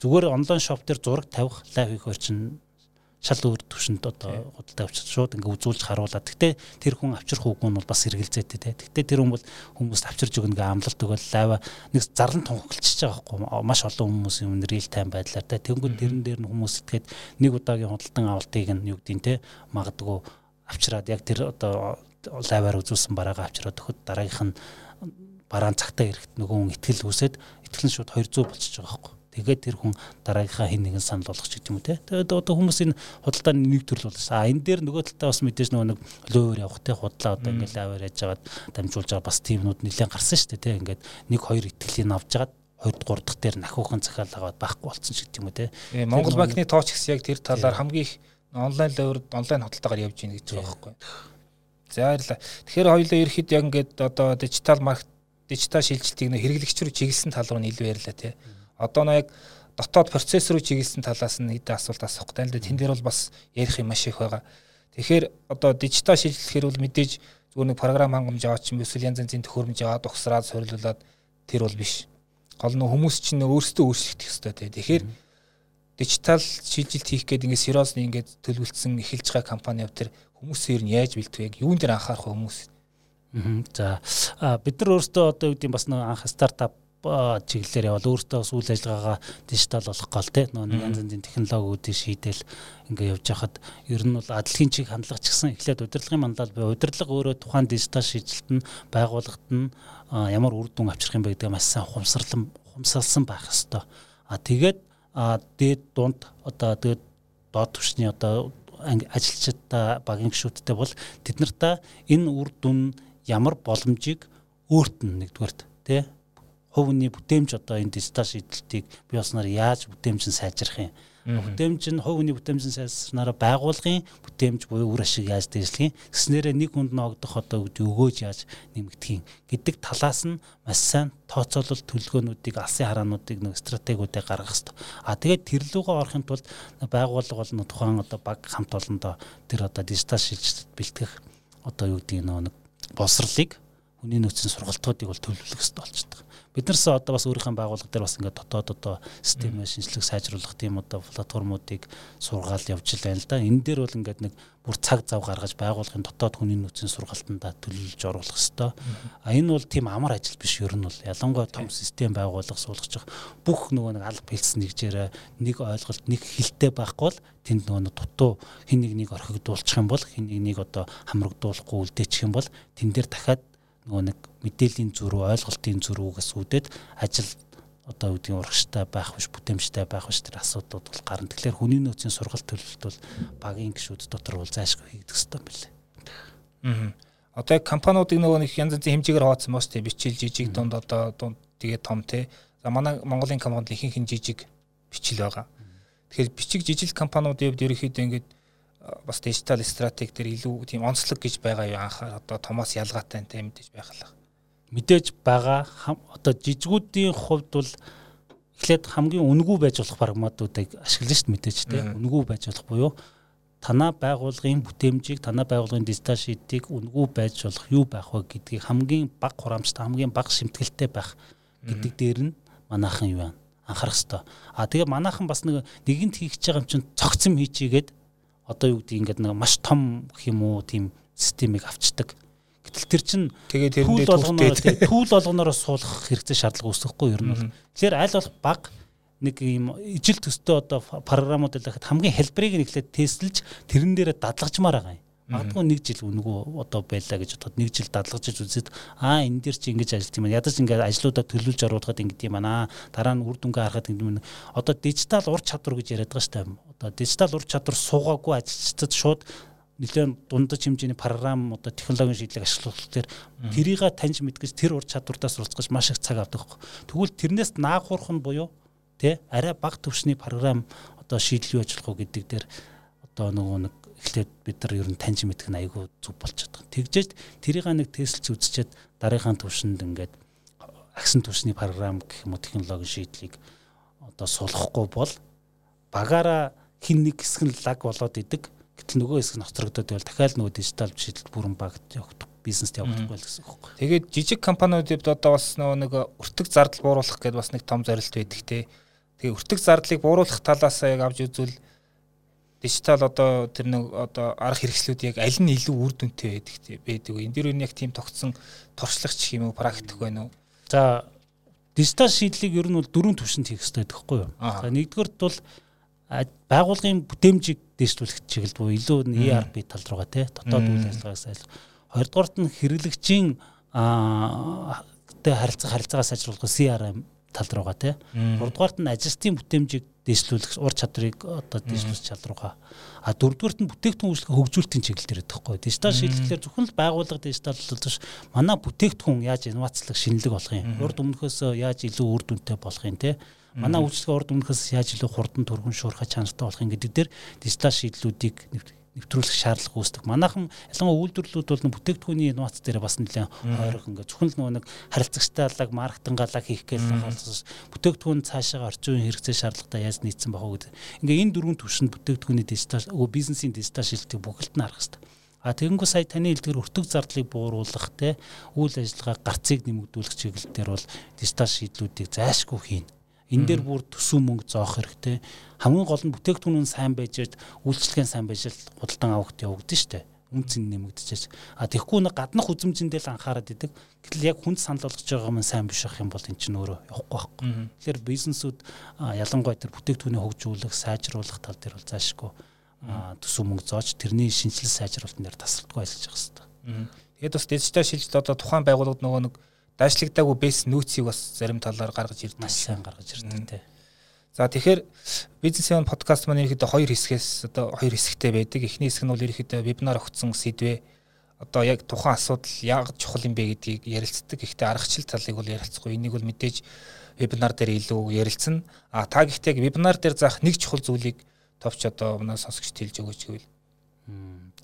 Зүгээр онлайн шоп дээр зураг тавих лайв хийх орчин шал өөр төвшөнд одоо худалдаа авчиж шууд ингээ үзүүлж харуулад. Гэтэ тэр хүн авчрах үгүй нь бол бас эргэлзээтэй те. Гэтэ тэр хүн бол хүмүүст авчирж өгнө гэ амлалт өгөл лайва нэг зарлан тунхаглчихж байгаа байхгүй маш олон хүмүүс юм реal тайм байдлаар те. Тэнгүүд тэрэн дээр нь хүмүүс итгэхэд нэг удаагийн худалдан авалтыг нь юу гэдгийг те магадгүй авчираад яг тэр одоо лайваар үзүүлсэн бараагаа авчираад өгөхөд дараагийнх нь бараан цагтаа ирэхэд нөгөө хүн итгэл үсээд итгэл нь шууд 200 болчихж байгаа байхгүй Тэгээд тэр хүн дараагийнхаа хин нэгэн санал болгох ч гэдэг юм те. Тэгээд одоо хүмүүс энэ худалдааны нэг төрөл болсон. А энэ дээр нөгөө талдаа бас мэдээж нөгөө нэг лөөр явах те худлаа одоо ингээл аваар яаж жагаад дамжуулж байгаа бас тиймнүүд нэлээд гарсан шүү дээ те. Ингээд нэг хоёр итгэлийн авч жагаад 2 3 дахь дээр нахуухан захиал агаад байхгүй болсон ч гэдэг юм те. Монгол банкны тооч гэсэн яг тэр талаар хамгийн их онлайн лөөр онлайн худалдаагаар явж ийн гэж байгаа байхгүй. За баярлалаа. Тэгэхээр хоёулаа ерхэд яг ингээд одоо дижитал маркет дижитал шилжилтийг нэ хэрэглэгч рүү чиглэсэн тал руу илүү ярьлаа тий. Одоо нэг дотоод процесс руу чиглэсэн талаас нь хэдэн асуулт асуух тань л тэн дээр бол бас ярих юм маш их байгаа. Тэгэхээр одоо дижитал шилжлэхээр бол мэдээж зүгээр нэг програм хангамж аваад ч юм эсвэл янз янзын төхөөрөмж аваад ухсраад сорилуулад тэр бол биш. Гол нь хүмүүс чинь өөрсдөө өөрчлөгдөх ёстой тий. Тэгэхээр дижитал шилжилт хийх гээд ингээд сериосны ингээд төлөвлөсөн эхэлж байгаа компани яв тэр хүмүүсээр нь яаж бэлтвэ юун дээр анхаарах хүмүүс. За бид нар өөрсдөө одоо юу гэдэг бас нэг анх стартап чиглэлээр явал өөртөө бас үйл ажиллагаагаа дижитал болгох гол те. Нөгөө янз янзын технологиудыг шийдэл ингээ явж хахад ер нь бол адлахын чиг хандлага ч гэсэн эхлээд удирдлагын мандал буй удирдлага өөрөө тухайн дижитал шийдэлт нь байгууллагад нь ямар үр дүн авчрах юм бэ гэдэг маш сайн ухамсарлан ухамсарлсан байх хэвээр. А тэгээд дээд дунд одоо тэгээд доод түвшний одоо ажилчид багийн гишүүдтэй бол тэд нартай энэ үр дүн ямар боломжийг өөрт нь нэгдүгээрт тий хувийн бүтээмж одоо энэ дижитал шийдэлтийг бий болсноор яаж бүтээмж нь сайжрах юм. Бүтээмж нь хувийн бүтээмжийн сайжрснараа байгуулгын бүтээмж буюу үр ашиг яаж дээшлэх юм. Гэснээрээ нэг хүнд ногдох одоо өгөөж яаж нэмэгдэх юм гэдэг талаас нь маш сайн тооцоолол төлөвлөгөөнүүдийг алсын хараануудыг нэг стратегиудыг гаргах хэрэгтэй. А тэгээд тэр лугаа орохын тулд байгууллага бол тухайн одоо баг хамт олондоо тэр одоо дижитал шилжилтэд бэлтгэх одоо юу гэдэг нэг боловсролыг хүний нөөцийн сургалтуудыг бол төлөвлөх хэрэгтэй болчихдог. Бид нарс одоо бас өөрийнхөө байгууллага дээр бас ингээд дотоод одоо систем шинжилгээ сайжруулах тийм одоо платформуудыг сургаал явж байна л да. Энэ дээр бол ингээд нэг бүр цаг зав гаргаж байгууллагын дотоод хүний нөөцийн сургалтандаа төлөвлөж оруулах хэрэгтэй. А энэ бол тийм амар ажил биш ер нь бол ялангуяа том систем байгуулах суулгаж бүх нөгөө нэг алба хэлсэн нэгжээрээ нэг ойлголт нэг хилтэй байхгүй бол тэнд нөгөө дутуу хин нэг нэг орхигдуулчих юм бол хин нэг нэг одоо хамрагдуулахгүй үлдээчих юм бол тэн дээр дахиад нөгөө нэг мэдээллийн зөрүү ойлголтын зөрүүгээс үүдээд ажил одоо үүдгийн урагштай байх биш бүтээмжтэй байх биш тэр асуудлууд бол гарна. Тэгэхээр хүний нөөцийн сургалт төлөвлөлт бол багийн гишүүд дотор бол зайлшгүй хийгдэх хэрэгтэй билээ. Аа. Одоо яг компаниудыг нөгөө нэг янз янзын хэмжээгээр ба шүү дээ. Бичил жижиг дунд одоо дунд тэгээ том те. За манай Монголын компанид ихэнх нь жижиг бичил байгаа. Тэгэхээр бичиг жижиг компаниудын хувьд ерөөхдөө ингээд бас дижитал стратеги дээр илүү тийм онцлог гэж байгаа юу анхаар одоо томоос ялгаатай энэ мэдээж байх л. Мэдээж байгаа одоо жижигүүдийн хувьд бол эхлээд хамгийн үнэгүй байж болох прагматуудыг ашиглаж шít мэдээж тийм үнэгүй байж болох буюу танаа байгуулгын бүтээмжийг танаа байгуулгын дижитал шийдтийг үнэгүй байж болох юу байх вэ гэдгийг хамгийн бага хураамжтай хамгийн бага шимтгэлтэй байх гэдэг дээр нь манайхан юу вэ? Анхаарах хэрэгтэй. А тэгээ манайхан бас нэг нэгэнт хийх гэж байгаа юм чинь цогцом хийчигээд одоо юу гэдэг ингээд нэг маш том юм уу тийм системийг авчдаг. Гэтэл тэр чинь тэгээ тэрэндээ түүл түүл болгоноор суулгах хэрэгцээ шаардлага үүсэхгүй ер нь бол. Тэгэхээр аль болох баг нэг юм ижил төстэй одоо програмууд дэлгэхэд хамгийн хэлбэрийг нь эхлээд тестэлж тэрэн дээрээ дадлагчмаар байгаа юм. Магадгүй нэг жил үнгүү одоо байлаа гэж бодоход нэг жил дадлагж үзээд аа энэ дээр чи ингэж ажиллаж юм байна. Ядаж ингээд ажлуудаа төлөвлөж оруулахад ингэж юм байна. Дараа нь үр дүнгээ харахад ингэ юм. Одоо дижитал ур чадвар гэж яриад байгаа шүү дээ. Одоо дижитал ур чадвар суугаагүй ажилчдад шууд нэлээд дундаж хэмжээний програм одоо технологийн шийдлийг ашиглах дээр тэрийг таньж мэдгэж тэр ур чадвартаас суралцгаж маш их цаг авдаг. Тэгвэл тэрнээс наахурах нь буюу тий арай бага түвшний програм одоо шийдэл юу ажиллах вэ гэдэг дээр одоо нөгөө нэг эхлээд бид нар ер нь таньж мэдэх нь айгүй зүг болж чаддаг. Тэгжээж тэрийг нэг тестэлж үзчихэд дараагийн түвшинд ингээд агсан түвшний програм гэх юм уу технологийн шийдлийг одоо сулахгүй бол багаараа хин нэг хэсэг нь лаг болоод идэг Гэтэл нөгөө хэсэг нь хоцрогдоод байвал дахиад нөгөө дижитал шийдэл бүрэн багт явагдах бизнест явагдахгүй л гэсэн үг байна. Тэгээд жижиг компаниудад одоо бас нөгөө нэг өртөг зардал бууруулах гэдээ бас нэг том зорилт байдаг те. Тэгээ өртөг зардлыг бууруулах талаас яг авч үзвэл дижитал одоо тэр нэг одоо арга хэрэгслүүд яг аль нь илүү үр дүнтэй байдаг те байдаг. Энд дээр нь яг тийм тогтсон туршлагч юм уу практик байна уу? За дижитал шийдлийг ер нь бол дөрвөн түвшинд хийх хэрэгтэй байхгүй юу? За нэгдүгээрт бол байгууллагын бүтээмжийг дэвшлүүлэх чиглэлд буюу илүү ERP тал руугаа тий дотоод үйл ажиллагаас айл. Хоёрдугаарт нь хэрэглэгчийн аа тэ харилцаа харилцаагаас сайжруулах CRM тал руугаа тий. Гуравдугаарт нь ажилтны бүтээмжийг дэвшлүүлэх ур чадрыг одоо дэвшлүүлэх чадруугаа. А дөрөвдүгээрт нь бүтээгдэхүүн үйлчлэгээ хөгжүүлэлтийн чиглэлээр өгөхгүй. Дижитал шийдлэлээр зөвхөн л байгууллага дижиталлуулж биш манай бүтээгдэхүүн яаж инновацлог шинэлэг болох юм. Урд өмнөхөөс яаж илүү үр дүнтэй болох юм те. Манай үйлчлэгээ урд өмнөхөөс яаж илүү хурдан түргэн шуурхай чанартай болох юм гэдэг дээр дижитал шийдлүүдийг нэвтрүүлэх шаардлага үүсдэг. Манайхан ялангуяа үйлдвэрлэлүүд бол бүтээгдэхүүний инновац дээр бас нэлээд ойрох ингээ зөвхөн л нэг харилцагчтайлаг маркетингалаг хийх гэж хаалцсан бүтээгдэхүүн цаашаа орчин үеийн хэрэгцээ шаардлагатай яаж нийцсэн бахуу гэдэг. Ингээ энэ дөрвөн түвшинд бүтээгдэхүүний дижитал өө бизнесийн дижитал шилтгийг бүгд нь харах хэрэгтэй. А тэгэнгүү сая таны хэлдгэр өртөг зардлыг бууруулах те үйл ажиллагаа гарцыг нэмэгдүүлэх чиглэлээр бол дижитал шийдлүүдийг зайлшгүй хийнэ Энэ дээр бүр төсөв мөнгө зоох хэрэгтэй. Хамгийн гол нь бүтээгдэхүүн нь сайн байж үйлчлэгээ сайн байж худалдан авахт явагдаж штэ. Үн цэн нэмэгдчихэж. А тэгэхгүй нэг гаднах үзмжиндээ л анхаарат идэг. Гэтэл яг хүнд санал болгож байгаа юм сайн биш ах юм бол эн чинь өөрөө явахгүй байхгүй. Тэгэхээр бизнесүүд ялангуяа тэр бүтээгдэхүүний хөгжүүлэх, сайжруулах тал дээр бол заашгүй төсөв мөнгө зоож тэрний шинжилэл сайжруулалтын дээр тасралтгүй ажиллаж явах хэрэгтэй. Тэгээд бас дижитал шилжилт одоо тухайн байгууллагад нөгөө нэг дайшлагдаагүй бэс нөөцийг бас зарим талаар гаргаж ирдэг. Маш сайн гаргаж ирдэг тий. За тэгэхээр бизнесмен подкаст маань ерөөхдөө хоёр хэсгээс одоо хоёр хэсэгтэй байдаг. Эхний хэсэг нь бол ерөөхдөө вебинар өгсөн сэдвээ одоо яг тухайн асуудал яг чухал юм бэ гэдгийг ярилцдаг. Гэхдээ аргачлал талыг бол ярилцахгүй. Энийг бол мэдээж вебинар дээр илүү ярилцсан. А та гэхдээ вебинар дээр заах нэг чухал зүйлийг товч одоо манай сонсогчд хэлж өгөөч гэвэл.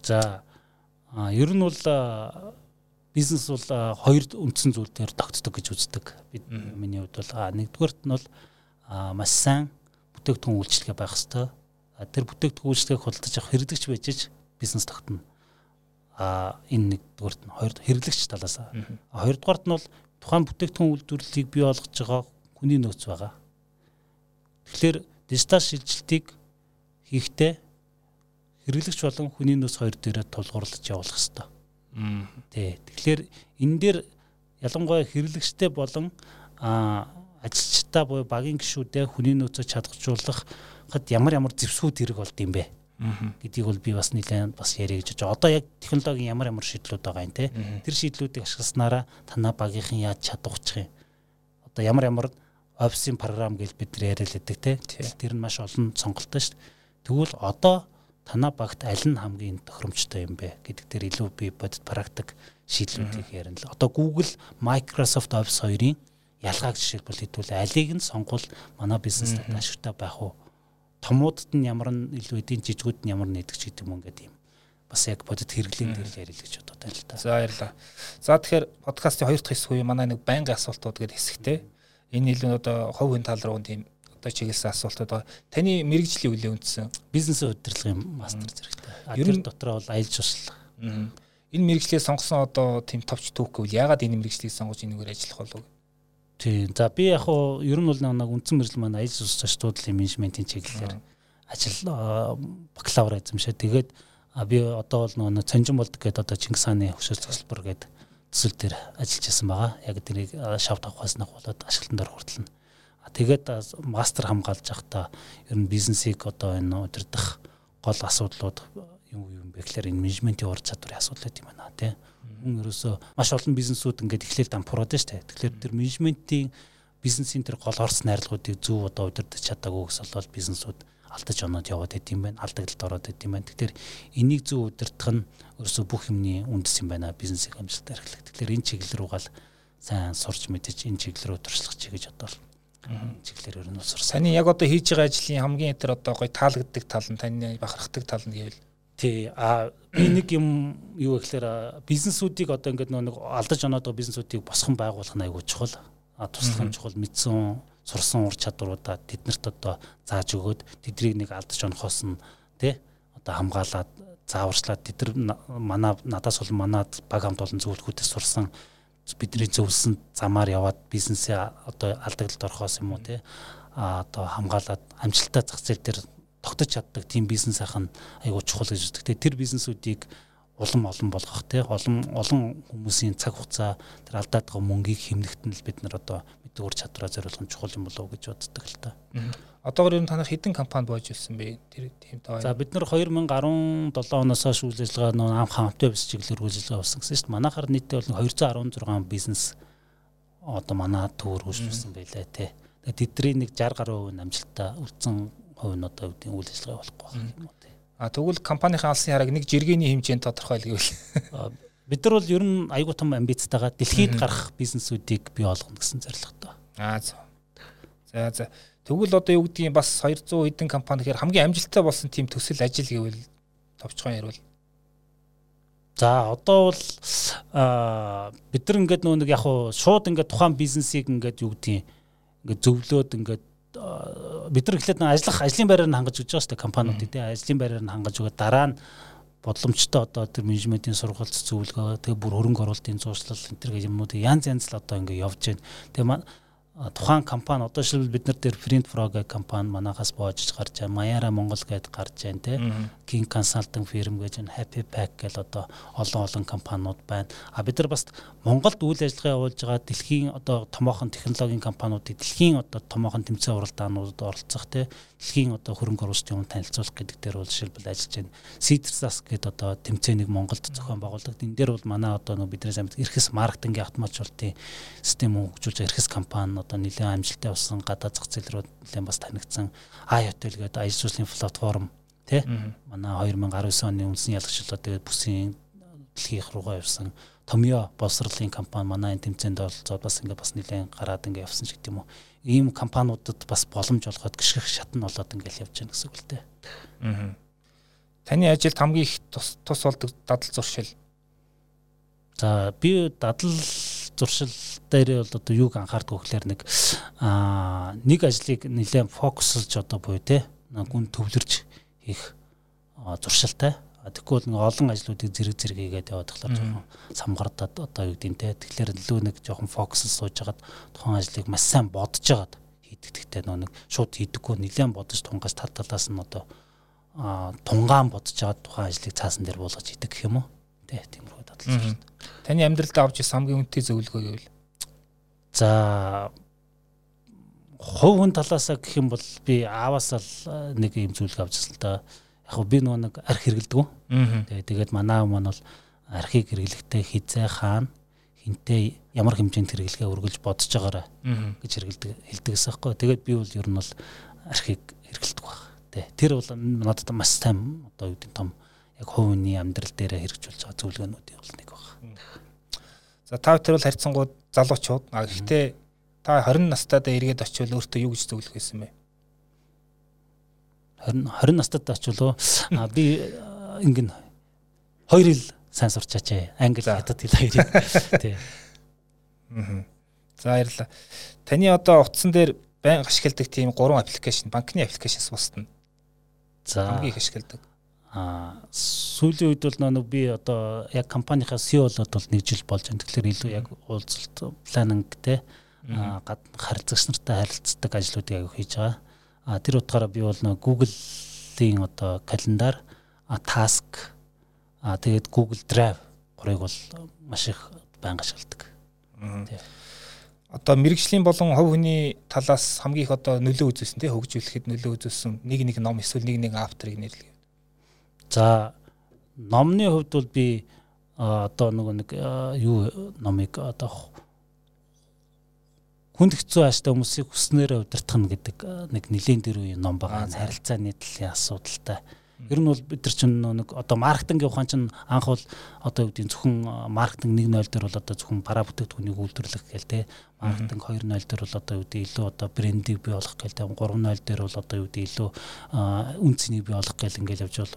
За ер нь бол бизнес бол хоёр үндсэн зүйл дээр тогтдог гэж үздэг. Бид миний хувьд бол нэгдүгээрт нь бол маш сайн бүтээгдэхүүн үйлчлэгээ байх хэвээр. Тэр бүтээгдэхүүн үйлчлэгээг худалдаж авах хэрэглэгч байж ч бизнес тогтно. А энэ нэгдүгээрт нь хоёр хэрэглэгч талаас. Хоёрдугаарт нь бол тухайн бүтээгдэхүүн үйлдвэрлэлийг бий болгож байгаа хүний нөөц байгаа. Тэгэхээр дижитал шилжилтийг хийхдээ хэрэглэгч болон хүний нөөц хоёр дээрээ тулгуурлаж явуулах хэрэгтэй Тий. Тэгэхээр энэ дээр ялангуяа хэрэглэгчтэй болон ажилчтай буюу багийн гишүүдээ хүний нөөцөө чадгалжуулах хад ямар ямар зэвсгүүд хэрэг болд юм бэ? гэдгийг бол би бас нэлээд бас яриа гэж байна. Одоо яг технологийн ямар ямар шийдлүүд байгаа юм те. Тэр шийдлүүдийг ашигласнараа танаа багийнхан яаж чадварчих юм. Одоо ямар ямар офисын програм гэж бид нар яриад байдаг те. Тэр нь маш олон сонголттой шүү дээ. Тэгвэл одоо танаа багт аль нь хамгийн тохиромжтой юм бэ гэдэг дээр илүү би бодит практик шийдлүүдийг ярина л. Одоо Google, Microsoft Office хоёрын ялгааг жишээлбэл хэдүүл алийг нь сонгол манай бизнест ашигтай байх уу? Томуудад нь ямар нь илүү эдийн жижигүүд нь ямар нэгдэг ч гэдэг юм ингээд юм. Бас яг бодит хэрэглэн дээр ярил гэж бодоод байна л да. За баярлалаа. За тэгэхээр подкастын хоёр дахь хэсэг үе манай нэг байнгын асуултууд гэдэг хэсэгтэй. Энэ илүү одоо хувийн тал руу тийм одоо чиглэсэн асуултууд байгаа. Таны мэрэгжлийн үлээ үндсэн бизнесийн удирдлагын мастер зэрэгтэй. Ер нь дотроо бол аялал жуулчлал. Энэ мэрэгчлээ сонгосон одоо тийм товч түүх гэвэл яагаад энэ мэрэгчлийг сонгож энэгээр ажиллах болов? Тийм. За би яг хуу ер нь бол нэг үндсэн мэрэгжил маань аялал жуулчлал зочдлын менежментийн чиглэлээр ажил бакалавр эзэмшээ. Тэгээд би одоо бол нөгөө цанжин болдог гэдэг одоо Чингис хааны хөшөөл цогцлбор гэдэг төсөл дээр ажиллаж байсан байгаа. Яг тэрийг шавт авахаас нэг болоод ашиглан дор хүртэлнэ. Тэгээд мастер хамгаалж явахдаа ер нь бизнесийг одоо энэ удирдах гол асуудлууд юм юм бэ гэхээр энэ менежментийн ур чадварын асуудал гэдэг юм байна тий. Хүн ерөөсөө маш олон бизнесүүд ингээд эхлээл дампуураад байна шүү дээ. Тэгэхээр тэр менежментийн бизнесийн тэр гол орц найрлагуудыг зөв одоо удирдах чадаагүй гэсэн бол бизнесүүд алдаж оноод яваад идэм байна. Алдагдлалд ороод идэм байна. Тэгэхээр энийг зөв удирдах нь өөрөөсөө бүх юмний үндэс юм байна. Бизнесийг амжилтаар эрхлэх. Тэгэхээр энэ чиглэл рүү гал сайн сурч мэдэж энэ чиглэл рүү туршлах чи гэж бодвол чиглэлээр ер нь усар. Саний яг одоо хийж байгаа ажлын хамгийн тэр одоо гоё таалагддаг тал нь таны бахархдаг тал нь гэвэл Тий. А би нэг юм юу гэхээр бизнесүүдийг одоо ингээд нэг алдаж оноод байгаа бизнесүүдийг босгон байгуулах нь айгүй чухал. А туслах нь чухал мэдсэн сурсан ур чадваруудаа тэднэрт одоо зааж өгөөд тэднийг нэг алдаж онохоос нь тий одоо хамгаалаад зааварчлаад тэд нар манай надаас бол манай баг хамт олон зөвлөхүүдээс сурсан бидний зөвлөсөн замаар яваад бизнесээ одоо алдагдлалд орохоос юм уу тий а одоо хамгаалаад амжилттай зах зээл дээр тогтож чаддаг тийм бизнес ахын айгуу чухал гэж үздэг. Тэгээ тэр бизнесүүдийг улам олон болгох те олон олон хүмүүсийн цаг хугацаа тэр алдаад байгаа мөнгийг хэмнэхт нь л бид нар одоо мэдээ ур чадвараа зориулах нь чухал юм болов уу гэж боддог л та. Одоогор ер нь танах хэдэн компани болж ирсэн бэ? Тэр тийм тоо. За бид нар 2017 оноос хойш үйл ажиллагаа нөө ам хамттай бис чиглэлээр үйл ажиллагаа болсон гэсэн шүү дээ. Манайхаар нийтдээ бол 216 бизнес одоо манай төвөр үүссэн байлаа те. Тэдний нэг 60 гаруй хувь амжилттай үлдсэн хувь нь одоо үйл ажиллагаа болохгүй те. А тэгвэл компанийн алсын хараг нэг жиргэний хэмжээнд тодорхойл гэвэл бид нар бол ер нь айгүй том амбицтайгаа дэлхийд гарах бизнесүүдийг бий болгоно гэсэн зорилготой. Аа за. За за. Тэгвэл одоо юу гэдгийг бас 200 хэдэн компани гэхээр хамгийн амжилттай болсон тийм төсөл ажил гэвэл товчхон ярил. За одоо бол бид нар ингээд нөө нэг яг хуу шууд ингээд тухайн бизнесийг ингээд юу гэдгийг ингээд зөвлөөд ингээд бид нар эхлээд ажиллах ажлын байраар нь хангаж өгч байгаа шүү дээ компаниудыг тийм ажлын байраар нь хангаж өгöd дараа нь бодломжтой одоо тэр менежментийн сургалт зөвлөгөө тэгээ бүр хөрөнгө оруулалтын зуршлал энэ төр гэх юмнуудыг янз янз л одоо ингээ явж байна. Тэгээ тухайн компани одоо шилбэл бид нар дээр Print Pro гэх компани манахаас боожж гарч байгаа. Mayara Монгол гээд гарч байна те. King Consulting firm гэж энэ Happy Pack гэл одоо олон олон компаниуд байна. А бид нар бас Монголд үйл ажиллагаа явуулж байгаа дэлхийн одоо томоохон технологийн компаниудыг дэлхийн одоо томоохон тэмцээн уралдаануудад оролцох те дэлхийн одоо хөрөнгө оруулалтын өмнө танилцуулах гэдэг дээр бол жишээлбэл ажиллаж байна. Citrus гэдэг одоо тэмцээнийг Монголд зохион байгуулдаг. Энэ дээр бол манай одоо нөө бидний амьд эрхэс маркетингийн автоматжуулалтын систем хөгжүүлж эрхэс компани одоо нэлээд амжилттай болсон гадаад зах зээл рүү нэлээд бас танигдсан iHotel гэдэг ажил жуулчлалын платформ тий манай 2019 оны үндсэн ялгчлал тэгээд бүсийн дэлхийх руугаа явсан Томьёо боловсролын компани манай энэ тэмцээнд оролцоод бас ингээд бас нэлээд гараад ингээд явсан ч гэдэг юм уу ийм компаниудад бас боломж олгоод гიშгэх шатн болоод ингээл явж байна гэсэн үг л дээ. Аа. Таны ажилд хамгийн их тус тус болдог дадал зуршил. За би дадал зуршил дээр бол одоо юуг анхаардаг гэхээр нэг аа нэг ажлыг нэлээд фокуслж одоо буюу те гүн төвлөрж хийх зуршилтай Тэгэхгүй бол нэг олон ажлуудыг зэрэг зэрэг хийгээд яваад болохоор жоохон самгардаад одоо юу гэдэг те. Тэгэхээр илүү нэг жоохон фокус сууж хагаад тухайн ажлыг маш сайн бодож хагаад хийдэг. Тэгтээ нөө нэг шууд хийдэггүй нэлээд бодож тунгаас тал талаас нь одоо тунгаан бодож хагаад тухайн ажлыг цаасан дээр буулгаж хийдэг гэх юм уу? Тэ тиймэрхүү дадлж байна. Таны амьдралдаа авч ирсэн хамгийн үнэтэй зөвлөгөө гэвэл за хувь хүн талаасаа гэх юм бол би ааваас л нэг юм зөвлөгөө авч ирсэн л да яг би нөгөө нэг арх хэрэгэлдэг. Тэгээ тэгээд манай маань бол архийг хэрэглэхдээ хизээ хаана хинтээ ямар хэмжээнд хэрэглэхээ үргэлж бодож байгаарай гэж хэрэгэлдэг хэлдэг гэсэн байхгүй. Тэгээд би бол ер нь бол архийг хэрэгэлдэг баг. Тэ. Тэр бол надад маш сайн одоо юу гэдэг том яг хувийн амьдрал дээр хэрэгжүүлж байгаа зөвлөгөөнүүдийн бол нэг баг. За та тэр бол харьцангуй залуучууд. А гэхдээ та 20 настайдаа эргээд очивол өөртөө юу гэж зөвлөх байсан бэ? 20 20 настад очвол би ингэн хоёр хэл сайн сурчаач ээ. Англи хятад хэл хоёрыг тий. Аа. За баярлалаа. Таны одоо утсан дээр байнга ашигладаг тийм гурван аппликейшн, банкны аппликейшнс бусдна. За хамгийн их ашигладаг. Аа сүүлийн үед бол нэг би одоо яг компанийнхаа CEO болоод бол нэг жил болж байна. Тэгэхээр илүү яг уулзалт планинг те гадна харилцагч нартай харилцдаг ажлуудыг аяг хийж байгаа. А тэр утгаараа би бол нэг Google-ийн одоо календар, task, а тэгээд Google Drive гурыг бол маш их байнга ашигладаг. Одоо мэрэгжлийн болон хувь хүний талаас хамгийн их одоо нөлөө үзүүлсэн тий хөгжүүлэхэд нөлөө үзүүлсэн нэг нэг ном эсвэл нэг нэг авторыг нэрлэе. За номны хувьд бол би одоо нөгөө нэг юу номыг одоо хүнд хэцүү ааштай хүмүүсийг хүснээрээ удирдах нь гэдэг нэг нэлийн дэр үеийн ном байгаа. Харилцааны талын асуудалтай. Ер нь бол бид нар чинь нэг одоо маркетингийн ухаан чинь анх бол одоо юу гэдэг зөвхөн маркетинг 1.0 дээр бол одоо зөвхөн пара бүтээгдэхүүнийг үйлдвэрлэх гээл те маркетинг 2.0 дээр бол одоо юу гэдэг илүү одоо брендийг бий болгох гээл те 3.0 дээр бол одоо юу гэдэг илүү үн цэнийг бий болгох гээл ингээл явж бол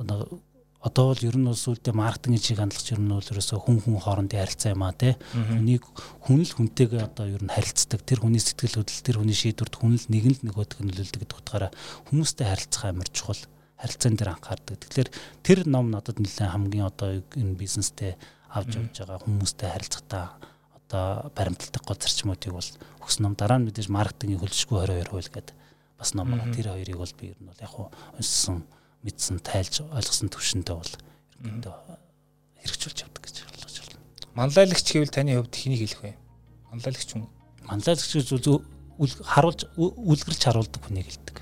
одоо одоо бол ер нь бол сүлдээ маркетингийн чиг хандлагч ер нь бол ерөөсөө хүн хүн хоорондын харилцаа юм а тий. Хүнийг хүн л хүнтэйгээ одоо ер нь харилцдаг. Тэр хүний сэтгэл хөдлөл, тэр хүний шийдвэрт хүн л нэг л нөгөөдг нь нөлөөлдөг гэдэг утгаараа хүмүүстэй харилцах амар чухал. Харилцаан дээр анхаардаг. Тэгэхээр тэр ном надад нэлээд хамгийн одоо энэ бизнестэй авч явж байгаа хүмүүстэй харилцахдаа одоо баримталдаг гол зарчмуудыг бол өгс ном дараа нь мэдээж маркетингийн хөлшгүй 22 хууль гэдэг бас ном. Тэр хоёрыг бол би ер нь бол яг хуу уншсан мэдсэн тайлж ойлгосон төвшөндөө бол ерөнхийдөө хэрэгжүүлж явдаг гэж ойлгож байна. Манлайлагч гэвэл таны хувьд хэнийг хэлэх вэ? Манлайлагч хүн. Манлайлагч гэж харуулж үлгэрч харуулдаг хүнийг хэлдэг.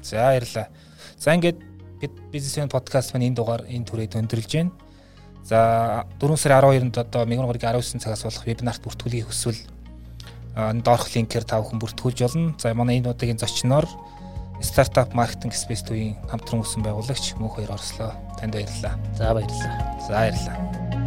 За баярлалаа. За ингээд бид бизнесмен подкаст маань энэ дугаар энэ түрээд өндөрлж байна. За 4 сарын 12-нд одоо Меган горгийн 19 цагаас болох вебинарт бүртгүүлгийг хүсвэл доорх линкээр та бүхэн бүртгүүлж болно. За манай энэ удаагийн зочноор стартап маркетинг спейс төвийн хамтран үүсэн байгуулагч мөнх хоёр орслоо. Танд баярлалаа. За баярлалаа. За баярлалаа.